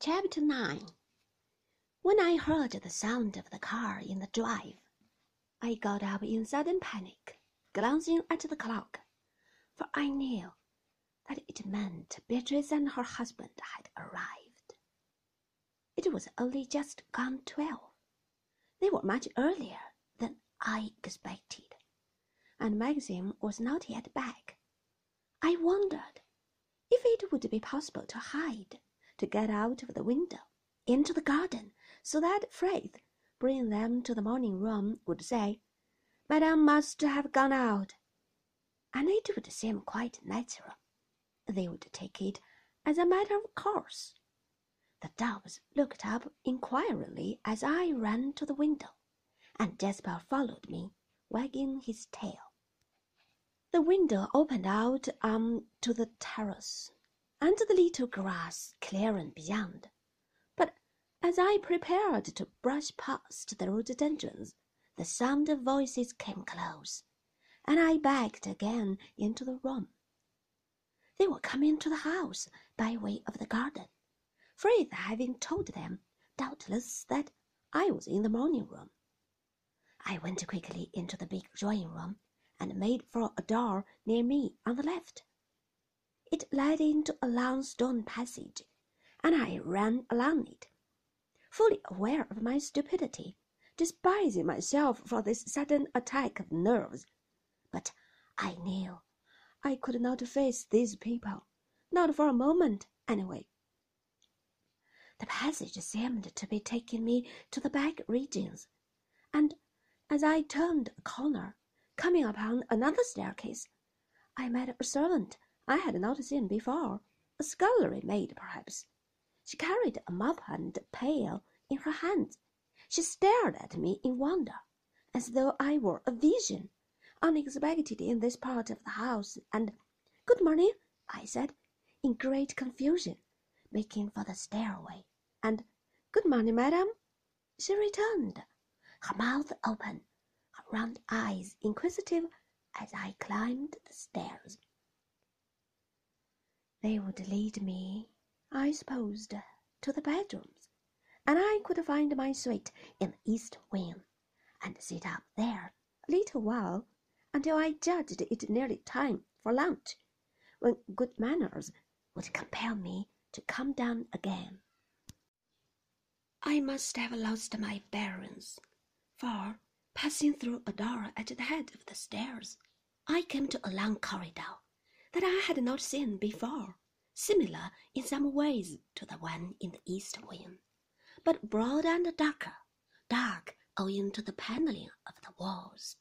Chapter 9 When I heard the sound of the car in the drive, I got up in sudden panic, glancing at the clock, for I knew that it meant Beatrice and her husband had arrived. It was only just gone twelve. They were much earlier than I expected, and Maxim was not yet back. I wondered if it would be possible to hide to get out of the window into the garden, so that Frith, bringing them to the morning room, would say, Madame must have gone out. And it would seem quite natural. They would take it as a matter of course. The doves looked up inquiringly as I ran to the window, and Jasper followed me, wagging his tail. The window opened out on to the terrace and the little grass clearing beyond. But as I prepared to brush past the rhododendrons, the sound of voices came close, and I backed again into the room. They were coming to the house by way of the garden, Frith having told them, doubtless, that I was in the morning room. I went quickly into the big drawing room and made for a door near me on the left. It led into a long stone passage, and I ran along it, fully aware of my stupidity, despising myself for this sudden attack of nerves. But I knew I could not face these people, not for a moment, anyway. The passage seemed to be taking me to the back regions, and as I turned a corner, coming upon another staircase, I met a servant I had not seen before, a scullery maid perhaps. She carried a mop and pail in her hands. She stared at me in wonder, as though I were a vision, unexpected in this part of the house, and "Good morning," I said, in great confusion, making for the stairway, and "Good morning, madam," she returned, her mouth open, her round eyes inquisitive as I climbed the stairs. They would lead me, I supposed, to the bedrooms, and I could find my suite in the east wing, and sit up there a little while until I judged it nearly time for lunch, when good manners would compel me to come down again. I must have lost my bearings, for, passing through a door at the head of the stairs, I came to a long corridor that I had not seen before, similar in some ways to the one in the east wing, but broad and darker, dark owing to the paneling of the walls.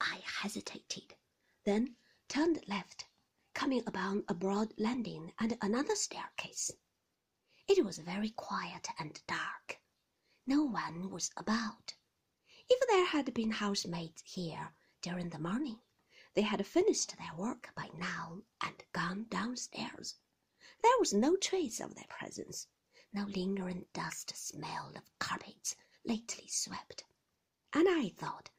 I hesitated, then turned left, coming upon a broad landing and another staircase. It was very quiet and dark. No one was about. If there had been housemaids here during the morning, they had finished their work by now and gone downstairs. There was no trace of their presence, no lingering dust smell of carpets lately swept. And I thought,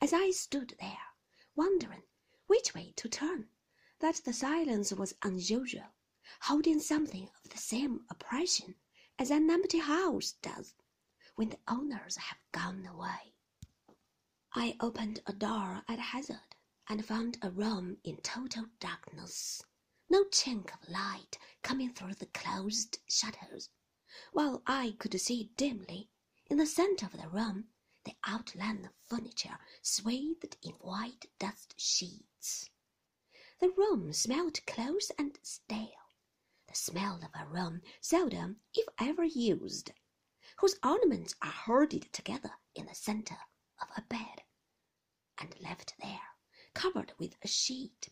as I stood there, wondering which way to turn, that the silence was unusual, holding something of the same oppression as an empty house does when the owners have gone away. I opened a door at hazard and found a room in total darkness, no chink of light coming through the closed shutters, while I could see dimly, in the centre of the room, the outline of furniture swathed in white dust sheets. The room smelt close and stale, the smell of a room seldom, if ever used, whose ornaments are hoarded together in the centre of a bed, covered with a sheet.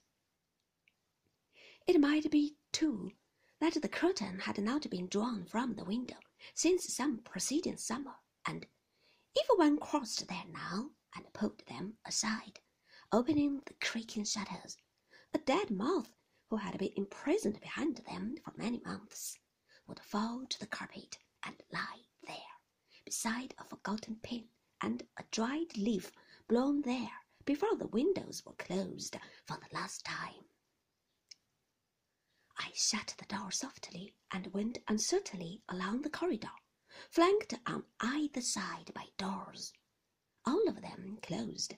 It might be, too, that the curtain had not been drawn from the window since some preceding summer, and if one crossed there now and pulled them aside, opening the creaking shutters, a dead moth who had been imprisoned behind them for many months would fall to the carpet and lie there, beside a forgotten pin and a dried leaf blown there before the windows were closed for the last time. I shut the door softly and went uncertainly along the corridor, flanked on either side by doors, all of them closed,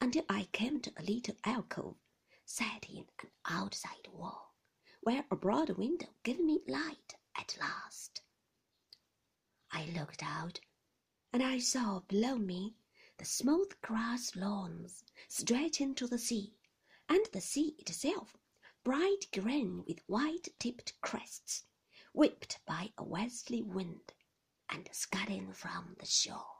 until I came to a little alcove set in an outside wall, where a broad window gave me light at last. I looked out, and I saw below me the smooth grass lawns stretching to the sea, and the sea itself bright green with white tipped crests, whipped by a westerly wind and scudding from the shore.